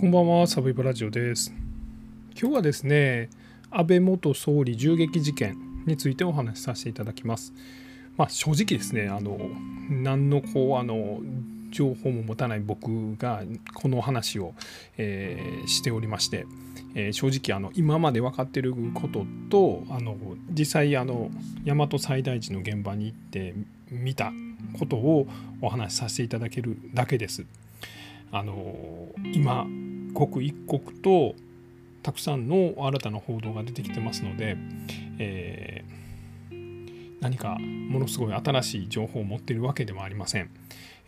こんばんは、サブイボラジオです。今日はですね、安倍元総理銃撃事件についてお話しさせていただきます。まあ、正直ですね、あの何のこうあの情報も持たない僕がこの話を、えー、しておりまして、えー、正直あの今まで分かっていることとあの実際あの大和西大寺の現場に行って見たことをお話しさせていただけるだけです。あの今刻一刻とたくさんの新たな報道が出てきてますので、えー、何かものすごい新しい情報を持っているわけではありません。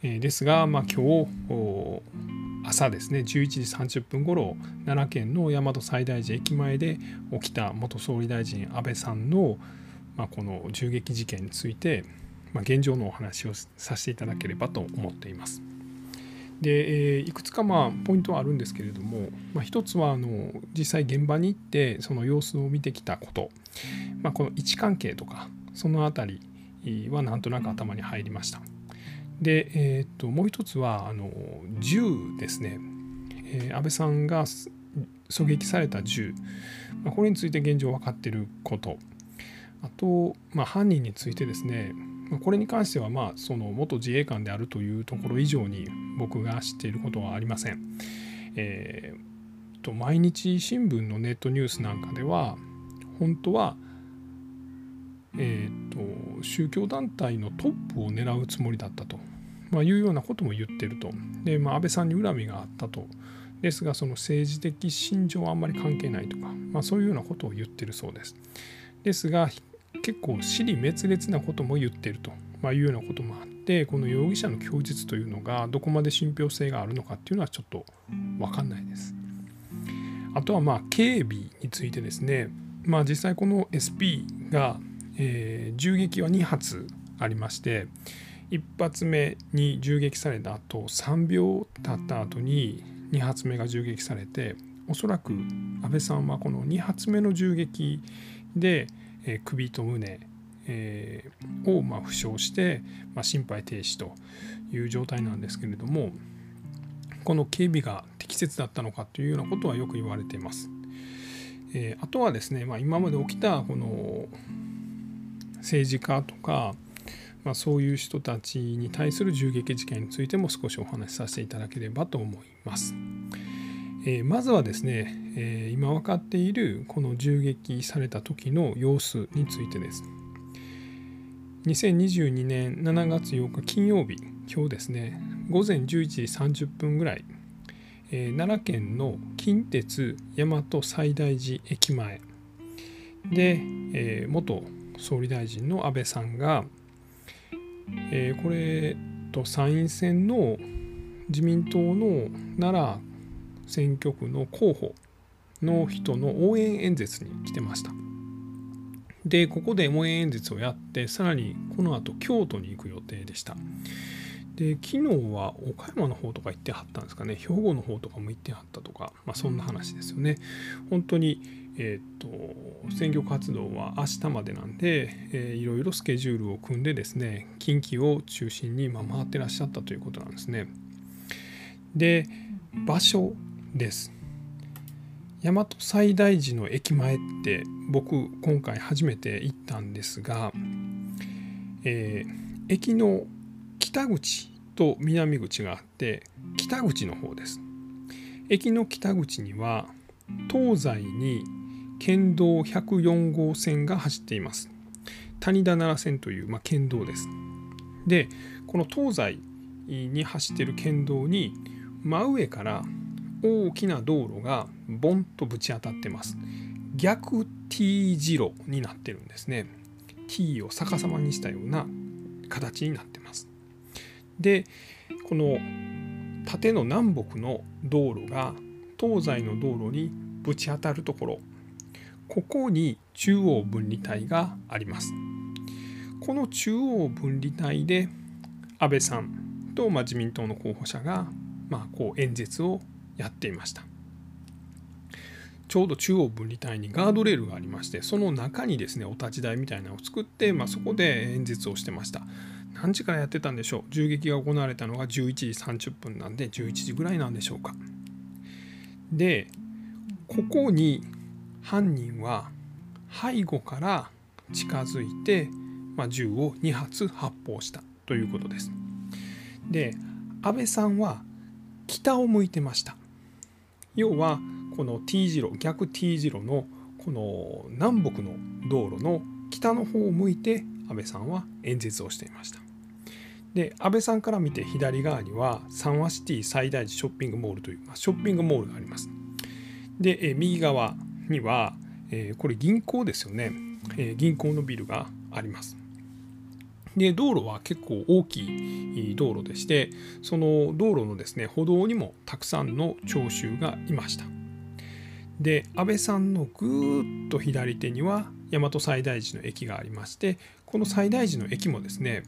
えー、ですが、まあ、今日朝ですね11時30分ごろ奈良県の大和西大寺駅前で起きた元総理大臣安倍さんの、まあ、この銃撃事件について、まあ、現状のお話をさせていただければと思っています。で、えいくつかまあポイントはあるんですけれども、まあ、一つはあの実際現場に行ってその様子を見てきたこと、まあ、この位置関係とかその辺りはなんとなく頭に入りました。で、えー、ともう一つはあの銃ですね、えー、安倍さんが狙撃された銃、まあ、これについて現状分かっていること。あと、まあ、犯人についてですねこれに関してはまあその元自衛官であるというところ以上に僕が知っていることはありません。えー、と毎日新聞のネットニュースなんかでは本当は、えーと、宗教団体のトップを狙うつもりだったと、まあ、いうようなことも言ってると。で、まあ、安倍さんに恨みがあったと。ですがその政治的信条はあんまり関係ないとか、まあ、そういうようなことを言ってるそうです。ですが結構死に滅裂なことも言ってると、まあ、いうようなこともあってこの容疑者の供述というのがどこまで信憑性があるのかっていうのはちょっと分かんないです。あとはまあ警備についてですね、まあ、実際この SP が、えー、銃撃は2発ありまして1発目に銃撃された後3秒経った後に2発目が銃撃されておそらく安倍さんはこの2発目の銃撃で、え首と胸、えー、をま負傷して、ま心肺停止という状態なんですけれどもこの警備が適切だったのかというようなことはよく言われています。えー、あとはですね、まあ、今まで起きたこの政治家とか、まあ、そういう人たちに対する銃撃事件についても少しお話しさせていただければと思います。え、まずはですね、え、今分かっているこの銃撃された時の様子についてです。2022年7月8日金曜日今日ですね午前11時30分ぐらい、え、奈良県の近鉄大和西大寺駅前で、え、元総理大臣の安倍さんが、え、これと参院選の自民党の奈良選挙区の候補の人の応援演説に来てました。でここで応援演説をやってさらにこの後京都に行く予定でした。で昨日は岡山の方とか行ってはったんですかね兵庫の方とかも行ってはったとか、まあ、そんな話ですよね。本当に、えーと、選挙活動は明日までなんで、えー、いろいろスケジュールを組んでですね近畿を中心に、ま、回ってらっしゃったということなんですね。で場所です。大和西大寺の駅前って僕今回初めて行ったんですが、えー、駅の北口と南口があって北口の方です。駅の北口には東西に県道104号線が走っています。谷田奈良線という、まあ、県道です。でこの東西に走ってる県道に真上から大きな道路がボンとぶち当たってます。逆 T 字路になってるんですね。T を逆さまにしたような形になってます。でこの縦の南北の道路が東西の道路にぶち当たるところ。ここに中央分離帯があります。この中央分離帯で安倍さんと、ま、自民党の候補者が、まあ、こう演説をやっていましたちょうど中央分離帯にガードレールがありましてその中にですねお立ち台みたいなのを作って、まあ、そこで演説をしてました何時からやってたんでしょう？銃撃が行われたのが11時30分なんで11時ぐらいなんでしょうかでここに犯人は背後から近づいて、まあ、銃を2発発砲したということです。で安倍さんは北を向いてました。要はこの T 字路逆 T 字路のこの南北の道路の北の方を向いて安倍さんは演説をしていました。で安倍さんから見て左側には三和シティ最大寺ショッピングモールという、まあ、ショッピングモールがあります。で、え右側には、えこれ銀行ですよね、え銀行のビルがあります。で道路は結構大きい道路でしてその道路のですね歩道にもたくさんの聴衆がいました。で安倍さんのぐーっと左手には大和西大寺の駅がありましてこの西大寺の駅もですね、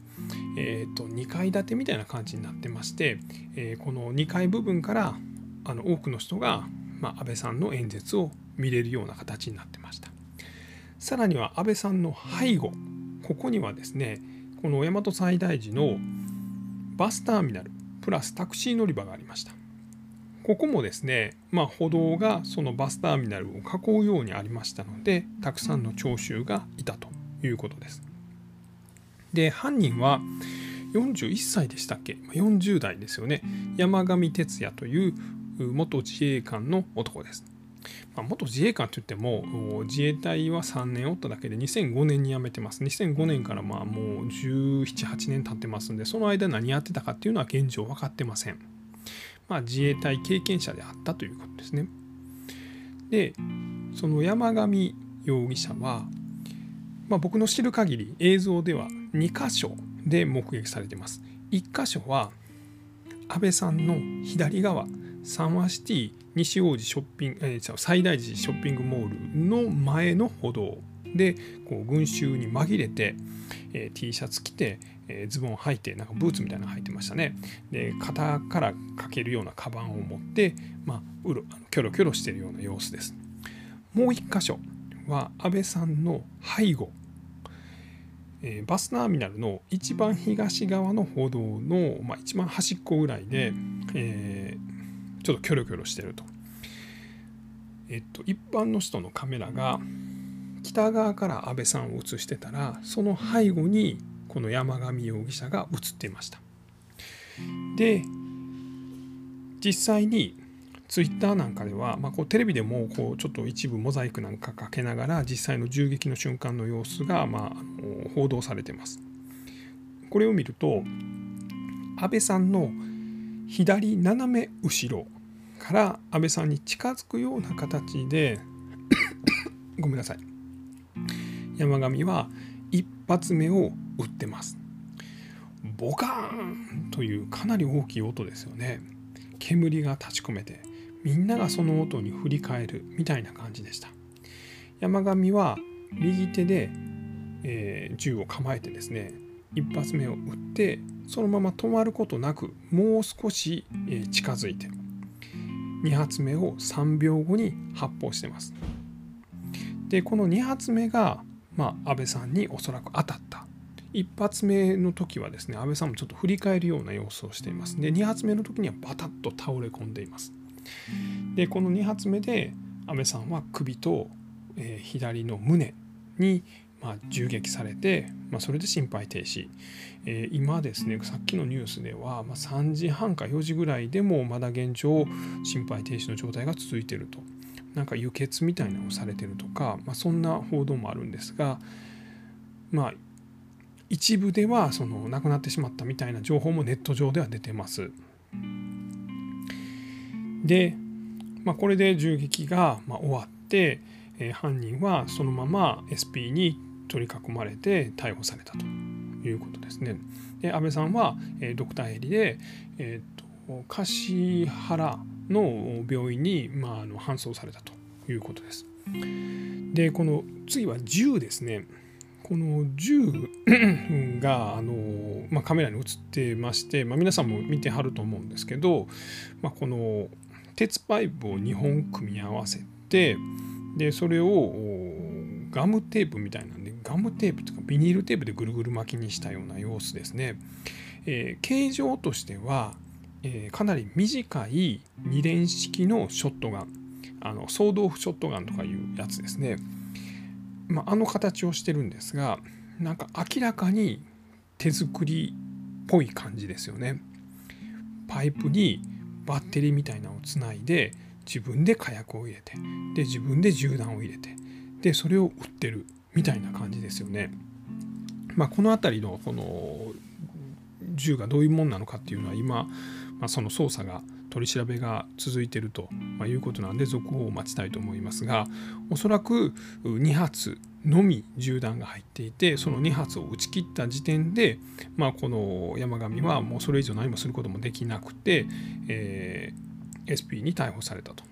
えー、と2階建てみたいな感じになってまして、えー、この2階部分からあの多くの人が、まあ、安倍さんの演説を見れるような形になってました。さらには安倍さんの背後ここにはですねこの大和西大寺のバスターミナルプラスタクシー乗り場がありましたここもですね、まあ、歩道がそのバスターミナルを囲うようにありましたのでたくさんの聴衆がいたということです。で犯人は41歳でしたっけ？40代ですよね山上徹也という元自衛官の男です。まあ、元自衛官といっても自衛隊は3年おっただけで2005年に辞めてます2005年からまあもう1718年経ってますんでその間何やってたかっていうのは現状分かってません。まあ、自衛隊経験者であったということですね。でその山上容疑者は、まあ、僕の知る限り映像では2箇所で目撃されています。1箇所は安倍さんの左側サンワシティ西王子ショッピング、えー、最大寺ショッピングモールの前の歩道。でこう群衆に紛れて、えー、T シャツ着てえー、ズボンを履いてなんかブーツみたいなの履いてましたね。で肩からかけるようなカバンを持って、まあ、うろキョロキョロしてるような様子です。もう一箇所は安倍さんの背後、えー、バスターミナルの一番東側の歩道の、まあ、一番端っこぐらいで、えー、ちょっとキョロキョロしてると。えっと一般の人のカメラが北側から安倍さんを映してたらその背後にこの山上容疑者が映っていました。で実際にツイッターなんかでは、まあ、こうテレビでもこうちょっと一部モザイクなんかかけながら実際の銃撃の瞬間の様子が、まあ、報道されてます。これを見ると安倍さんの左斜め後ろから安倍さんに近づくような形で ごめんなさい。山上は一発目を打ってます。ボカーンというかなり大きい音ですよね。煙が立ち込めてみんながその音に振り返るみたいな感じでした。山上は右手で、えー、銃を構えてですね一発目を撃ってそのまま止まることなくもう少し、えー、近づいて。2発目を3秒後に発砲してます。でこの2発目が、まあ、安倍さんにおそらく当たった。1発目の時はですね安倍さんもちょっと振り返るような様子をしています。で2発目の時にはバタッと倒れ込んでいます。でこの2発目で安倍さんは首と、えー、左の胸に、まあ、銃撃されて、まあ、それで心肺停止、えー、今ですねさっきのニュースでは、まあ、3時半か4時ぐらいでもまだ現状心肺停止の状態が続いてるとなんか輸血みたいなのをされてるとか、まあ、そんな報道もあるんですがまあ一部ではその亡くなってしまったみたいな情報もネット上では出てます。で、まあ、これで銃撃がま終わって、えー、犯人はそのまま SP に取り囲まれて逮捕されたということですね。で安倍さんは、え、ドクターヘリで、えーと、橿原の病院に、まあ、あの搬送されたということです。でこの次は銃ですね。この銃 があの、まあ、カメラに映ってまして、まあ、皆さんも見てはると思うんですけど、まあ、この鉄パイプを2本組み合わせてでそれをガムテープみたいなんでガムテープとかビニールテープでぐるぐる巻きにしたような様子ですね。えー、形状としてはえー、かなり短い2連式のショットガンあの総豆腐ショットガンとかいうやつですね、まあ、あの形をしてるんですがなんか明らかに手作りっぽい感じですよねパイプにバッテリーみたいなのをつないで自分で火薬を入れてで自分で銃弾を入れてでそれを売ってるみたいな感じですよね。まあ、この辺りのこの銃がどういうもんなのかっていうのは今、まあ、その捜査が取り調べが続いているということなんで続報を待ちたいと思いますがおそらく2発のみ銃弾が入っていてその2発を撃ち切った時点で、まあ、この山上はもうそれ以上何もすることもできなくて、えー、SP に逮捕されたと、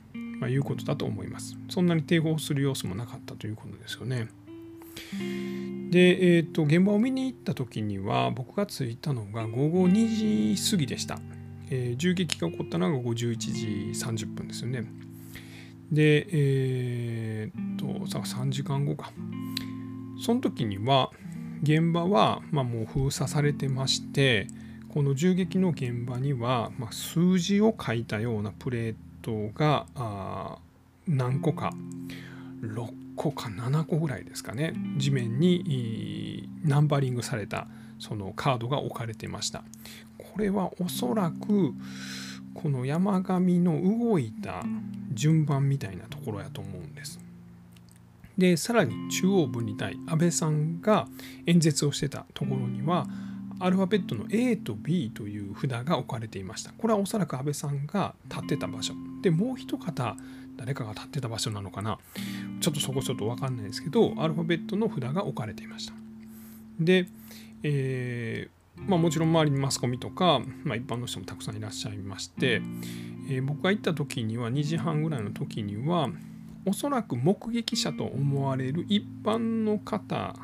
まあ、いうことだと思います。そんなに抵抗する様子もなかったということですよね。で、えーと、現場を見に行った時には僕が着いたのが午後2時過ぎでした、えー、銃撃が起こったのが午後11時30分ですよねでえっ、ー、とさ3時間後かその時には現場は、まあ、もう封鎖されてましてこの銃撃の現場には、まあ、数字を書いたようなプレートがあ何個か6個か7個ぐらいですかね地面にナンバリングされたそのカードが置かれてました。これはおそらくこの山上の動いた順番みたいなところやと思うんです。でさらに中央分離帯安倍さんが演説をしてたところにはアルファベットの A と B という札が置かれていました。これはおそらく安倍さんが立ってた場所。でもう一方誰かが立ってた場所なのかな。ちょっとそこちょっと分かんないですけどアルファベットの札が置かれていました。で、えー、まあ、もちろん周りにマスコミとか、まあ、一般の人もたくさんいらっしゃいまして、えー、僕が行った時には2時半ぐらいの時にはおそらく目撃者と思われる一般の方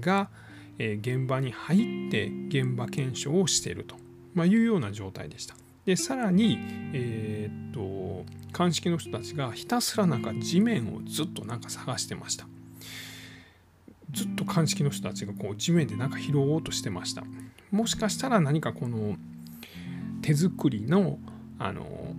が、え、現場に入って現場検証をしていると、ま、いうような状態でした。でさらに、えー、っと鑑識の人たちがひたすらなんか地面をずっとなんか探してました。ずっと鑑識の人たちがこう地面でなんか拾おうとしてました。もしかしたら何かこの手作りのあの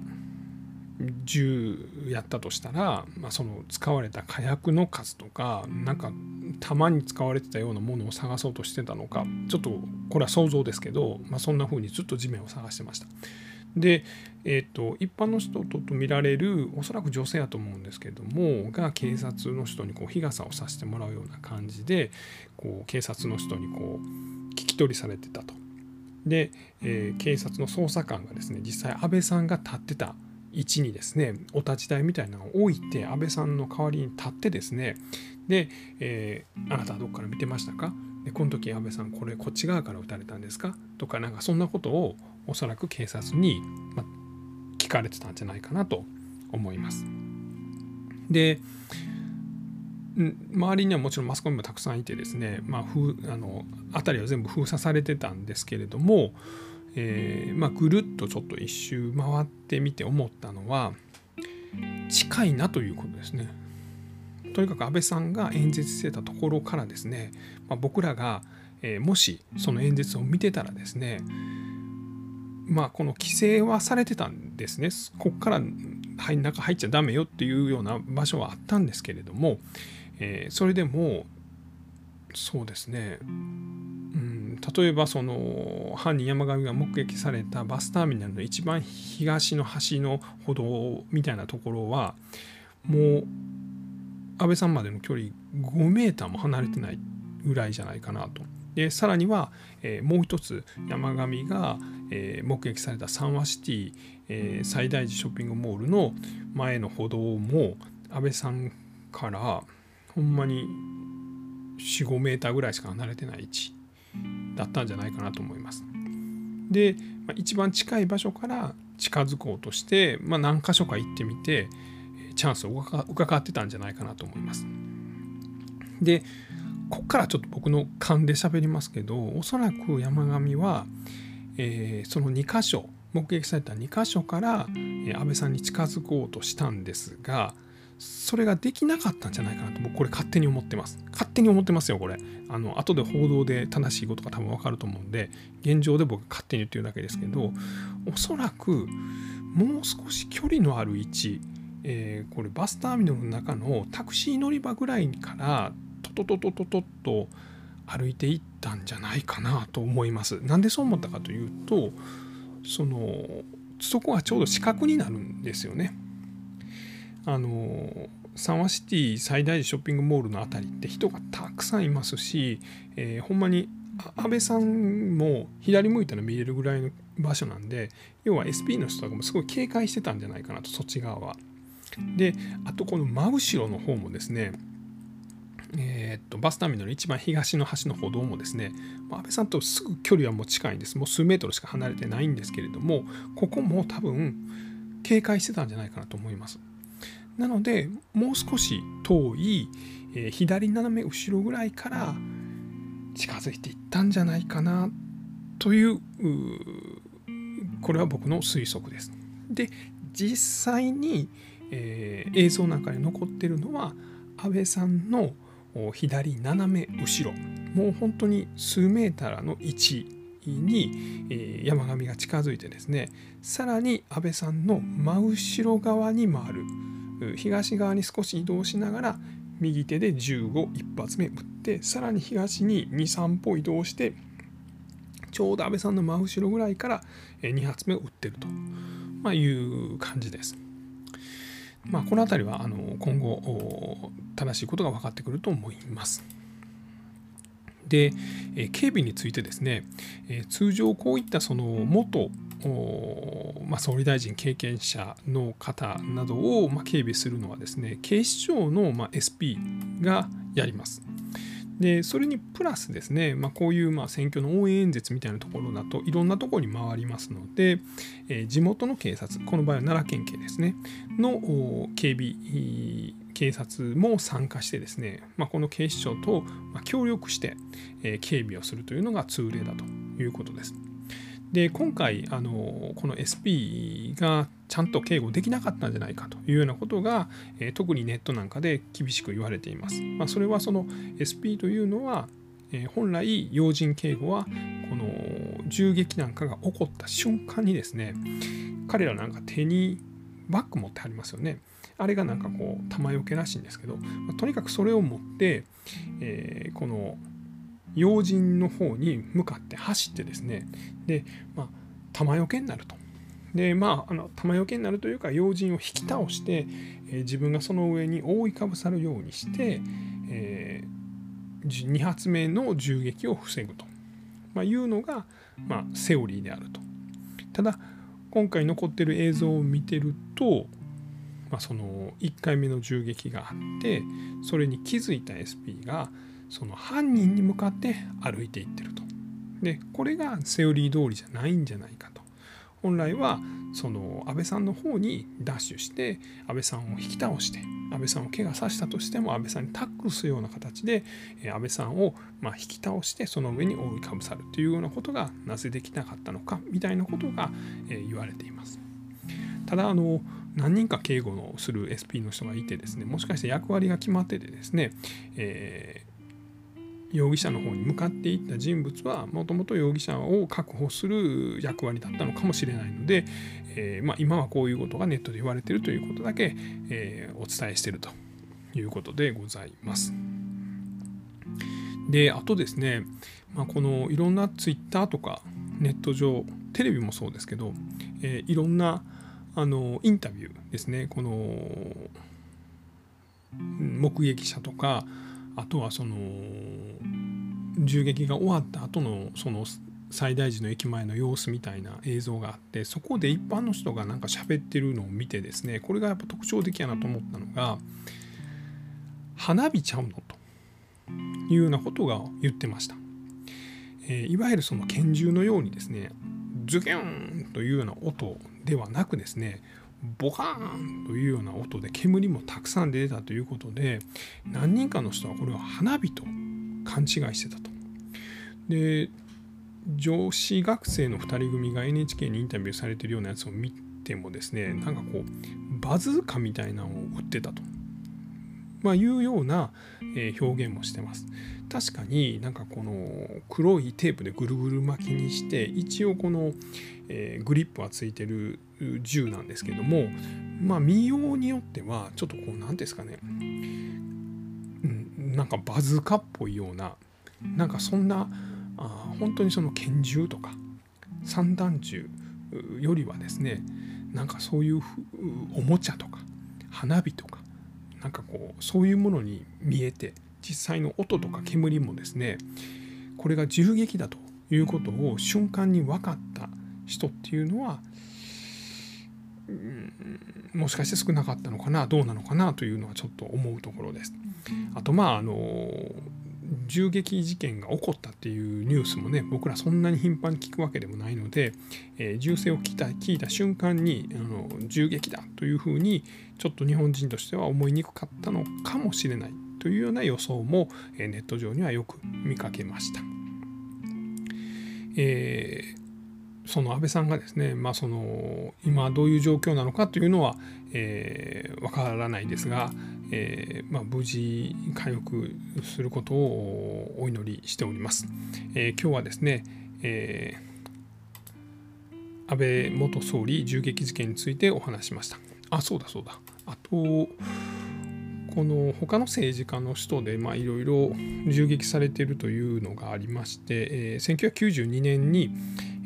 銃やったとしたら、まあ、その使われた火薬の数とかなんか弾に使われてたようなものを探そうとしてたのかちょっとこれは想像ですけど、まあ、そんな風にずっと地面を探してました。で、えーと、一般の人と見られるおそらく女性やと思うんですけれどもが警察の人にこう日傘をさしてもらうような感じでこう警察の人にこう聞き取りされてたと。で、えー、警察の捜査官がですね実際安倍さんが立ってた位置にですねお立ち台みたいなのを置いて安倍さんの代わりに立ってですねで、えー、あなたはどこから見てましたか？でこの時安倍さんこれこっち側から撃たれたんですか？とかなんかそんなことをおそらく警察に、ま、聞かれてたんじゃないかなと思います。で周りにはもちろんマスコミもたくさんいてですね、まあ、あの辺りは全部封鎖されてたんですけれども、えーまあ、ぐるっとちょっと一周回ってみて思ったのは近いなということですね。とにかく安倍さんが演説してたところからですね、まあ、僕らが、えー、もしその演説を見てたらですねまあこの規制はされてたんですねこっから中入っちゃダメよっていうような場所はあったんですけれども、えー、それでもそうですね、例えばその犯人山上が目撃されたバスターミナルの一番東の端の歩道みたいなところはもう安倍さんまでの距離5メーターも離れてないぐらいじゃないかなと。でさらには、えー、もう一つ山上が、えー、目撃されたサンワシティ、えー、最大寺ショッピングモールの前の歩道も安倍さんからほんまに45メーターぐらいしか離れてない位置だったんじゃないかなと思います。で、まあ、一番近い場所から近づこうとして、まあ、何箇所か行ってみてチャンスを伺ってたんじゃないかなと思います。でこっからちょっと僕の勘で喋りますけどおそらく山上は、えー、その2箇所目撃された2箇所から、え、安倍さんに近づこうとしたんですがそれができなかったんじゃないかなと僕これ勝手に思ってます。勝手に思ってますよこれ。あの後で報道で正しいことが多分わかると思うんで現状で僕勝手に言ってるだけですけどおそらくもう少し距離のある位置、えー、これバスターミナルの中のタクシー乗り場ぐらいからトトトトトトと歩いていったんじゃないかなと思います。なんでそう思ったかというとそのそこはちょうど死角になるんですよね。あの三和シティ最大ショッピングモールの辺りって人がたくさんいますし、えー、ほんまに安倍さんも左向いたら見れるぐらいの場所なんで要は SP の人とかもすごい警戒してたんじゃないかなとそっち側は。であとこの真後ろの方もですねえー、っとバスターミナル一番東の端の歩道もですね安倍さんとすぐ距離はもう近いんですもう数メートルしか離れてないんですけれどもここも多分警戒してたんじゃないかなと思います。なのでもう少し遠い、えー、左斜め後ろぐらいから近づいていったんじゃないかなというこれは僕の推測です。で実際に、えー、映像の中に残ってるのは安倍さんの左斜め後ろもう本当に数メーターの位置に、山上が近づいてですねさらに安倍さんの真後ろ側に回る東側に少し移動しながら右手で15一発目打ってさらに東に23歩移動してちょうど安倍さんの真後ろぐらいから2発目を打ってると、ま、いう感じです。まあ、この辺りはあの今後正しいことが分かってくると思います。で、警備についてですね、通常こういったその元まあ、総理大臣経験者の方などを、まあ、警備するのはですね警視庁の、まあ、SP がやります。でそれにプラスですね、まあ、こういうまあ選挙の応援演説みたいなところだといろんなところに回りますので、えー、地元の警察この場合は奈良県警ですねの警備警察も参加してですね、まあ、この警視庁と協力して、えー、警備をするというのが通例だということです。で今回あのこの SP がちゃんと警護できなかったんじゃないかというようなことが、え、特にネットなんかで厳しく言われています。まあ、それはその SP というのは、え、本来要人警護はこの銃撃なんかが起こった瞬間にですね彼らなんか手にバッグ持ってありますよね。あれがなんかこう弾よけらしいんですけど、ま、とにかくそれを持って、えー、この要人の方に向かって走ってですねで、まあ、玉よけになると。でまあ、あの玉よけになるというか要人を引き倒して、えー、自分がその上に覆いかぶさるようにして、えー、2発目の銃撃を防ぐと、まあ、いうのが、まあ、セオリーであると。ただ今回残ってる映像を見てると、まあ、その1回目の銃撃があってそれに気づいた SP がその犯人に向かって歩いていってると。でこれがセオリー通りじゃないんじゃないかと。本来はその安倍さんの方にダッシュして安倍さんを引き倒して安倍さんを怪我させたとしても安倍さんにタックルするような形で安倍さんをま引き倒してその上に覆いかぶさるというようなことがなぜできなかったのかみたいなことが言われています。ただあの何人か警護のする SP の人がいてですねもしかして役割が決まっててですね、えー容疑者の方に向かっていった人物はもともと容疑者を確保する役割だったのかもしれないので、えー、まあ、今はこういうことがネットで言われているということだけ、えー、お伝えしているということでございます。であとですね、まあ、このいろんなツイッターとかネット上テレビもそうですけど、えー、いろんなあのインタビューですねこの目撃者とかあとはその銃撃が終わった後のその最大寺の駅前の様子みたいな映像があってそこで一般の人がなんか喋ってるのを見てですねこれがやっぱ特徴的やなと思ったのが花火ちゃうのというようなことが言ってました、えー、いわゆるその拳銃のようにですねズキュンというような音ではなくですねボカーンというような音で煙もたくさん出たということで何人かの人はこれは花火と勘違いしてたと。で女子学生の2人組が NHK にインタビューされてるようなやつを見てもですねなんかこうバズーカみたいなのを売ってたとまあ、いうような、え表現もしてます。確かになんかこの黒いテープでぐるぐる巻きにして一応この、えグリップはついてる銃なんですけどもまあ見ようによってはちょっとこう何ですかね、うん、なんかバズカっぽいようななんかそんなあ本当にその拳銃とか散弾銃よりはですねなんかそういうおもちゃとか花火とかなんかこうそういうものに見えて実際の音とか煙もですねこれが銃撃だということを瞬間に分かった人っていうのは、もしかして少なかったのかなどうなのかなというのはちょっと思うところです。あとまああの銃撃事件が起こったっていうニュースもね僕らそんなに頻繁に聞くわけでもないので、えー、銃声を聞いた聞いた瞬間にあの銃撃だというふうにちょっと日本人としては思いにくかったのかもしれないというような予想も、えー、ネット上にはよく見かけました。えーその安倍さんがですね、まあ、その今どういう状況なのかというのは、えー、分からないですが、えーまあ、無事回復することをお祈りしております。えー、今日はですね、えー、安倍元総理銃撃事件についてお話しました。あ、そうだそうだ。あと、この他の政治家の人でいろいろ銃撃されているというのがありまして、えー、1992年に、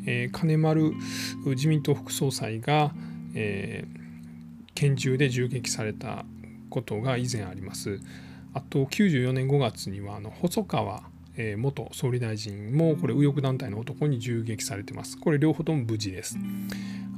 えー、金丸自民党副総裁が、えー、拳銃で銃撃されたことが以前あります。あと94年5月にはあの細川元総理大臣もこれ右翼団体の男に銃撃されてます。これ両方とも無事です。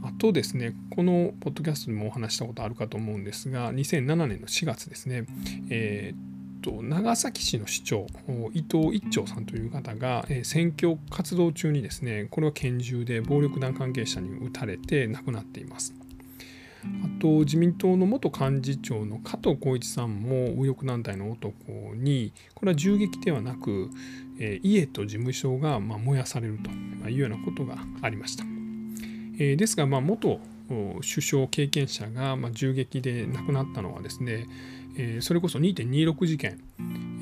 あとですね、このポッドキャストでもお話したことあるかと思うんですが、2007年の4月ですね、えー、と長崎市の市長伊藤一長さんという方が、え選挙活動中にですねこれは拳銃で暴力団関係者に撃たれて亡くなっていますあと自民党の元幹事長の加藤浩一さんも右翼団体の男にこれは銃撃ではなく、え家と事務所がま燃やされるというようなことがありました。えですが、ま、元首相経験者がま銃撃で亡くなったのはですね、えそれこそ2.26事件、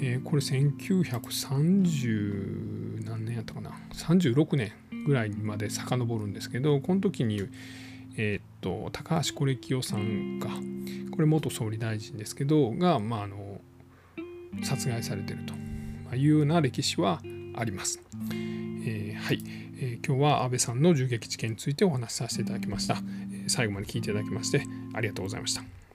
えこれ1930何年やったかな36年ぐらいまで遡るんですけどこの時にえー、っと高橋是清さんがこれ元総理大臣ですけどが、まあ、あの殺害されてるというような歴史はあります。えー、はい、今日は安倍さんの銃撃事件についてお話しさせていただきました。最後まで聞いていただきましてありがとうございました。